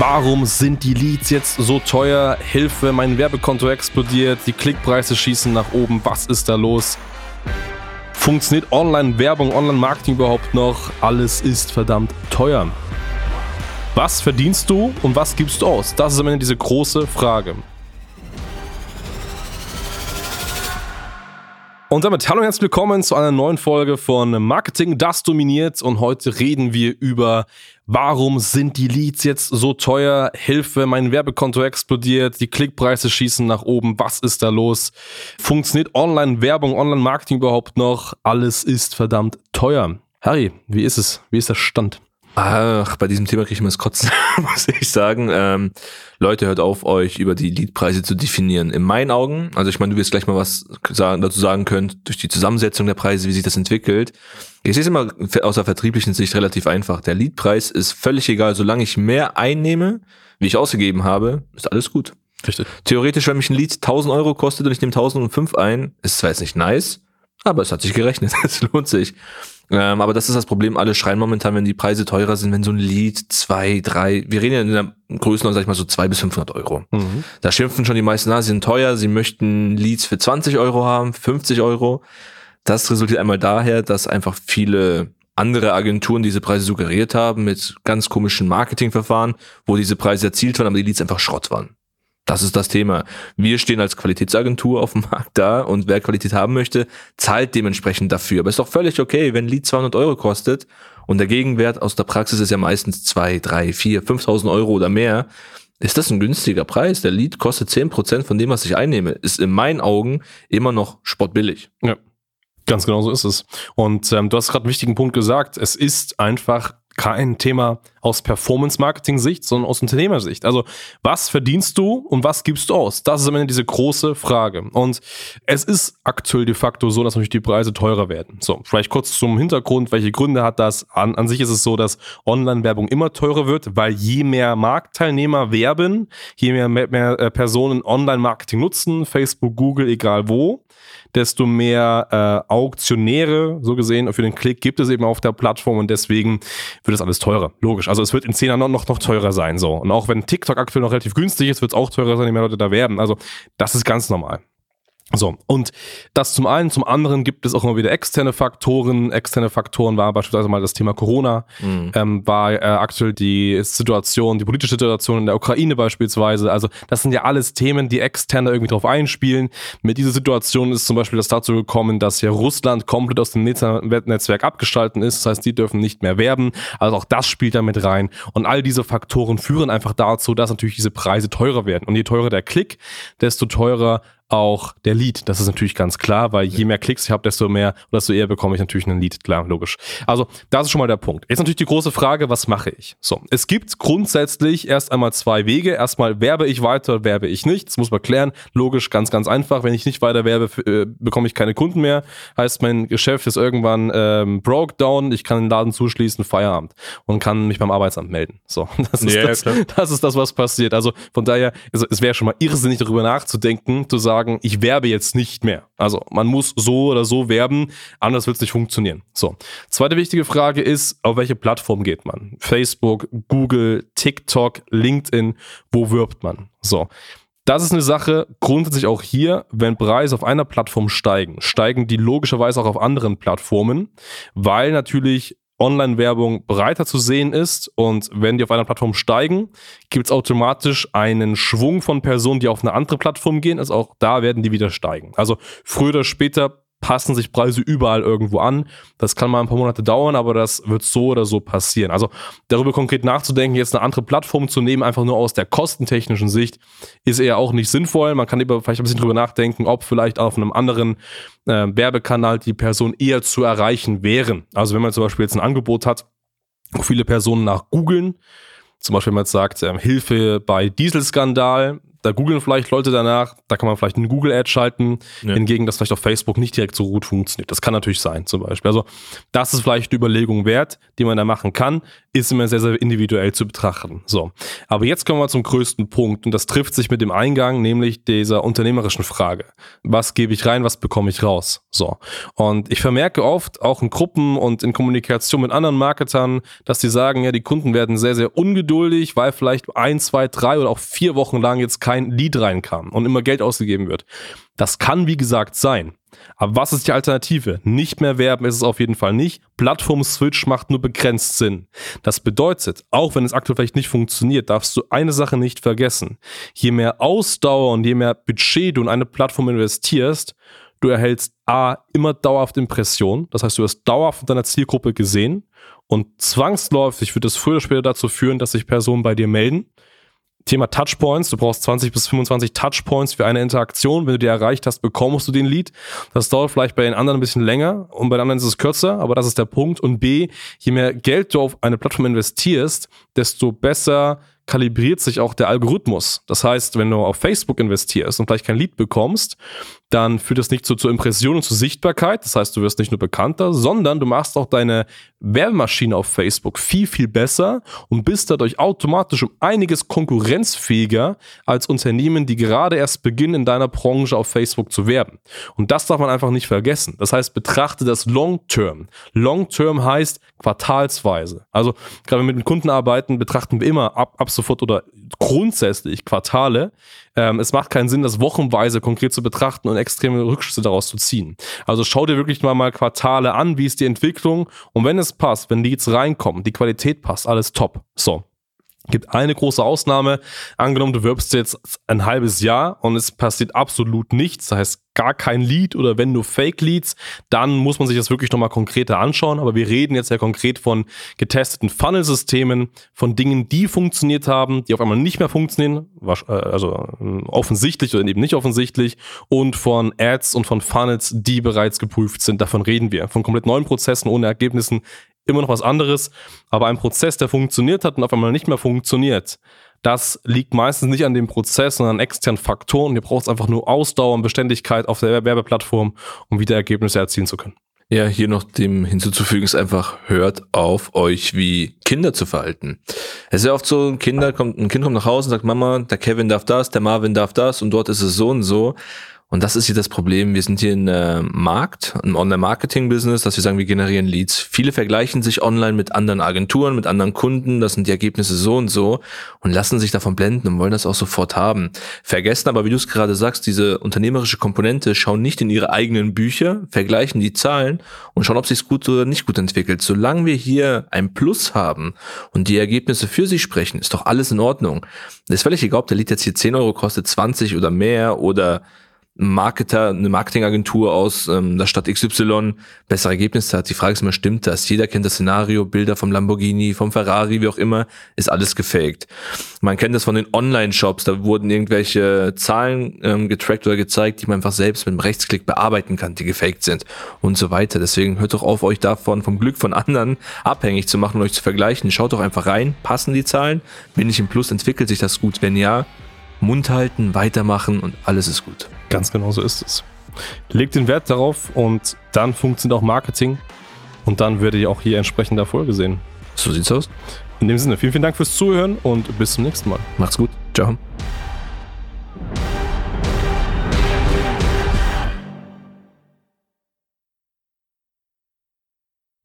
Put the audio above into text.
Warum sind die Leads jetzt so teuer? Hilfe, mein Werbekonto explodiert, die Klickpreise schießen nach oben. Was ist da los? Funktioniert Online-Werbung, Online-Marketing überhaupt noch? Alles ist verdammt teuer. Was verdienst du und was gibst du aus? Das ist am Ende diese große Frage. Und damit hallo und herzlich willkommen zu einer neuen Folge von Marketing, das dominiert. Und heute reden wir über, warum sind die Leads jetzt so teuer? Hilfe, mein Werbekonto explodiert, die Klickpreise schießen nach oben. Was ist da los? Funktioniert Online-Werbung, Online-Marketing überhaupt noch? Alles ist verdammt teuer. Harry, wie ist es? Wie ist der Stand? Ach, bei diesem Thema kriege ich mir das Kotzen, muss ich sagen. Ähm, Leute, hört auf, euch über die Leadpreise zu definieren. In meinen Augen, also ich meine, du wirst gleich mal was sagen, dazu sagen könnt, durch die Zusammensetzung der Preise, wie sich das entwickelt. Ich sehe es immer aus der vertrieblichen Sicht relativ einfach. Der Leadpreis ist völlig egal, solange ich mehr einnehme, wie ich ausgegeben habe, ist alles gut. Richtig. Theoretisch, wenn mich ein Lead 1000 Euro kostet und ich nehme 1005 ein, ist zwar jetzt nicht nice, aber es hat sich gerechnet, es lohnt sich. Ähm, aber das ist das Problem. Alle schreien momentan, wenn die Preise teurer sind, wenn so ein Lied zwei, drei, wir reden ja in der Größenordnung, sag ich mal, so zwei bis 500 Euro. Mhm. Da schimpfen schon die meisten, na, sie sind teuer, sie möchten Leads für 20 Euro haben, 50 Euro. Das resultiert einmal daher, dass einfach viele andere Agenturen diese Preise suggeriert haben mit ganz komischen Marketingverfahren, wo diese Preise erzielt waren, aber die Leads einfach Schrott waren. Das ist das Thema. Wir stehen als Qualitätsagentur auf dem Markt da und wer Qualität haben möchte, zahlt dementsprechend dafür. Aber ist doch völlig okay, wenn ein Lied 200 Euro kostet und der Gegenwert aus der Praxis ist ja meistens 2, 3, 4, 5.000 Euro oder mehr. Ist das ein günstiger Preis? Der Lied kostet 10% von dem, was ich einnehme. Ist in meinen Augen immer noch sportbillig. Ja. Ganz genau so ist es. Und ähm, du hast gerade einen wichtigen Punkt gesagt. Es ist einfach kein Thema aus Performance-Marketing-Sicht, sondern aus Unternehmersicht. Also, was verdienst du und was gibst du aus? Das ist am Ende diese große Frage. Und es ist aktuell de facto so, dass natürlich die Preise teurer werden. So, vielleicht kurz zum Hintergrund. Welche Gründe hat das? An, an sich ist es so, dass Online-Werbung immer teurer wird, weil je mehr Marktteilnehmer werben, je mehr, mehr, mehr äh, Personen Online-Marketing nutzen, Facebook, Google, egal wo, desto mehr äh, Auktionäre, so gesehen, für den Klick gibt es eben auf der Plattform und deswegen wird es alles teurer. Logisch. Also es wird in zehn Jahren noch, noch, noch teurer sein. So. Und auch wenn TikTok aktuell noch relativ günstig ist, wird es auch teurer sein, je mehr Leute da werben. Also das ist ganz normal. So, und das zum einen, zum anderen gibt es auch immer wieder externe Faktoren. Externe Faktoren war beispielsweise mal das Thema Corona, mhm. ähm, war äh, aktuell die Situation, die politische Situation in der Ukraine beispielsweise. Also das sind ja alles Themen, die extern irgendwie drauf einspielen. Mit dieser Situation ist zum Beispiel das dazu gekommen, dass ja Russland komplett aus dem Netzwerk abgestalten ist. Das heißt, die dürfen nicht mehr werben. Also auch das spielt da mit rein. Und all diese Faktoren führen einfach dazu, dass natürlich diese Preise teurer werden. Und je teurer der Klick, desto teurer auch der Lead. Das ist natürlich ganz klar, weil je mehr Klicks ich habe, desto mehr, desto eher bekomme ich natürlich einen Lead. Klar, logisch. Also, das ist schon mal der Punkt. Jetzt natürlich die große Frage, was mache ich? So, es gibt grundsätzlich erst einmal zwei Wege. Erstmal werbe ich weiter, werbe ich nicht. Das muss man klären. Logisch, ganz, ganz einfach. Wenn ich nicht weiter werbe, äh, bekomme ich keine Kunden mehr. Heißt, mein Geschäft ist irgendwann ähm, broke down. Ich kann den Laden zuschließen, Feierabend und kann mich beim Arbeitsamt melden. So, das ist, yeah, das, das, ist das, was passiert. Also von daher, also, es wäre schon mal irrsinnig darüber nachzudenken, zu sagen, sagen, ich werbe jetzt nicht mehr. Also man muss so oder so werben, anders wird es nicht funktionieren. So. Zweite wichtige Frage ist, auf welche Plattform geht man? Facebook, Google, TikTok, LinkedIn, wo wirbt man? So. Das ist eine Sache, grundsätzlich auch hier, wenn Preise auf einer Plattform steigen, steigen die logischerweise auch auf anderen Plattformen, weil natürlich Online-Werbung breiter zu sehen ist und wenn die auf einer Plattform steigen, gibt es automatisch einen Schwung von Personen, die auf eine andere Plattform gehen. Also auch da werden die wieder steigen. Also früher oder später passen sich Preise überall irgendwo an. Das kann mal ein paar Monate dauern, aber das wird so oder so passieren. Also darüber konkret nachzudenken, jetzt eine andere Plattform zu nehmen, einfach nur aus der kostentechnischen Sicht, ist eher auch nicht sinnvoll. Man kann lieber vielleicht ein bisschen drüber nachdenken, ob vielleicht auf einem anderen äh, Werbekanal die Person eher zu erreichen wären. Also wenn man zum Beispiel jetzt ein Angebot hat, wo viele Personen nach googeln, zum Beispiel, wenn man jetzt sagt, ähm, Hilfe bei Dieselskandal, Da googeln vielleicht Leute danach, da kann man vielleicht eine Google-Ad schalten, ja. hingegen das vielleicht auf Facebook nicht direkt so gut funktioniert. Das kann natürlich sein, zum Beispiel. Also, das ist vielleicht eine Überlegung wert, die man da machen kann, ist immer sehr, sehr individuell zu betrachten. So. Aber jetzt kommen wir zum größten Punkt und das trifft sich mit dem Eingang, nämlich dieser unternehmerischen Frage. Was gebe ich rein, was bekomme ich raus? So. Und ich vermerke oft, auch in Gruppen und in Kommunikation mit anderen Marketern, dass die sagen, ja, die Kunden werden sehr, sehr ungeduldig, weil vielleicht ein, zwei, drei oder auch vier Wochen lang jetzt kein Lead reinkam und immer Geld ausgegeben wird. Das kann, wie gesagt, sein. Aber was ist die Alternative? Nicht mehr werben ist es auf jeden Fall nicht. Plattform-Switch macht nur begrenzt Sinn. Das bedeutet, auch wenn es aktuell vielleicht nicht funktioniert, darfst du eine Sache nicht vergessen. Je mehr Ausdauer und je mehr Budget du in eine Plattform investierst, du erhältst A, immer dauerhaft Impressionen. Das heißt, du wirst dauerhaft von deiner Zielgruppe gesehen und zwangsläufig wird es früher oder später dazu führen, dass sich Personen bei dir melden. Thema Touchpoints. Du brauchst 20 bis 25 Touchpoints für eine Interaktion. Wenn du die erreicht hast, bekommst du den Lead. Das dauert vielleicht bei den anderen ein bisschen länger und bei den anderen ist es kürzer, aber das ist der Punkt. Und B, je mehr Geld du auf eine Plattform investierst, desto besser kalibriert sich auch der Algorithmus. Das heißt, wenn du auf Facebook investierst und vielleicht kein Lead bekommst, dann führt das nicht so zur Impression und zur Sichtbarkeit. Das heißt, du wirst nicht nur bekannter, sondern du machst auch deine Werbemaschine auf Facebook viel, viel besser und bist dadurch automatisch um einiges konkurrenzfähiger als Unternehmen, die gerade erst beginnen, in deiner Branche auf Facebook zu werben. Und das darf man einfach nicht vergessen. Das heißt, betrachte das Long-Term. Long-Term heißt quartalsweise. Also, gerade wenn wir mit Kunden arbeiten, betrachten wir immer ab, ab sofort oder grundsätzlich Quartale. Ähm, es macht keinen Sinn, das wochenweise konkret zu betrachten und extreme Rückschlüsse daraus zu ziehen. Also schau dir wirklich mal, mal Quartale an, wie ist die Entwicklung und wenn es passt, wenn Leads reinkommen, die Qualität passt, alles top. So. Gibt eine große Ausnahme. Angenommen, du wirbst jetzt ein halbes Jahr und es passiert absolut nichts. Das heißt, gar kein Lead oder wenn nur Fake-Leads, dann muss man sich das wirklich nochmal konkreter anschauen. Aber wir reden jetzt ja konkret von getesteten Funnel-Systemen, von Dingen, die funktioniert haben, die auf einmal nicht mehr funktionieren, äh, also ähm, offensichtlich oder eben nicht offensichtlich, und von Ads und von Funnels, die bereits geprüft sind. Davon reden wir. Von komplett neuen Prozessen ohne Ergebnissen immer noch was anderes. Aber ein Prozess, der funktioniert hat und auf einmal nicht mehr funktioniert, das liegt meistens nicht an dem Prozess, sondern an externen Faktoren. Ihr braucht einfach nur Ausdauer und Beständigkeit auf der Werbeplattform, um wieder Ergebnisse erzielen zu können. Ja, hier noch dem hinzuzufügen ist einfach, hört auf, euch wie Kinder zu verhalten. Es ist ja oft so, ein, Kinder kommt, ein Kind kommt nach Hause und sagt, Mama, der Kevin darf das, der Marvin darf das und dort ist es so und so. Und das ist hier das Problem. Wir sind hier in äh, Markt, im Online-Marketing-Business, dass wir sagen, wir generieren Leads. Viele vergleichen sich online mit anderen Agenturen, mit anderen Kunden. Das sind die Ergebnisse so und so und lassen sich davon blenden und wollen das auch sofort haben. Vergessen aber, wie du es gerade sagst, diese unternehmerische Komponente, schauen nicht in ihre eigenen Bücher, vergleichen die Zahlen und schauen, ob sich's gut oder nicht gut entwickelt. Solange wir hier ein Plus haben und die Ergebnisse für sich sprechen, ist doch alles in Ordnung. Das ist völlig egal, ob der Lead jetzt hier 10 Euro kostet, 20 oder mehr oder Marketer, eine Marketingagentur aus ähm, der Stadt XY bessere Ergebnisse hat. Die Frage ist immer, stimmt das? Jeder kennt das Szenario, Bilder vom Lamborghini, vom Ferrari, wie auch immer, ist alles gefaked. Man kennt das von den Online-Shops, da wurden irgendwelche Zahlen ähm, getrackt oder gezeigt, die man einfach selbst mit einem Rechtsklick bearbeiten kann, die gefaked sind und so weiter. Deswegen hört doch auf, euch davon vom Glück von anderen abhängig zu machen und euch zu vergleichen. Schaut doch einfach rein, passen die Zahlen? Bin ich im Plus, entwickelt sich das gut? Wenn ja, Mund halten, weitermachen und alles ist gut. Ganz genau so ist es. Legt den Wert darauf und dann funktioniert auch Marketing und dann werdet ihr auch hier entsprechend Erfolge sehen. So sieht's aus. In dem Sinne, vielen, vielen Dank fürs Zuhören und bis zum nächsten Mal. Macht's gut. Ciao.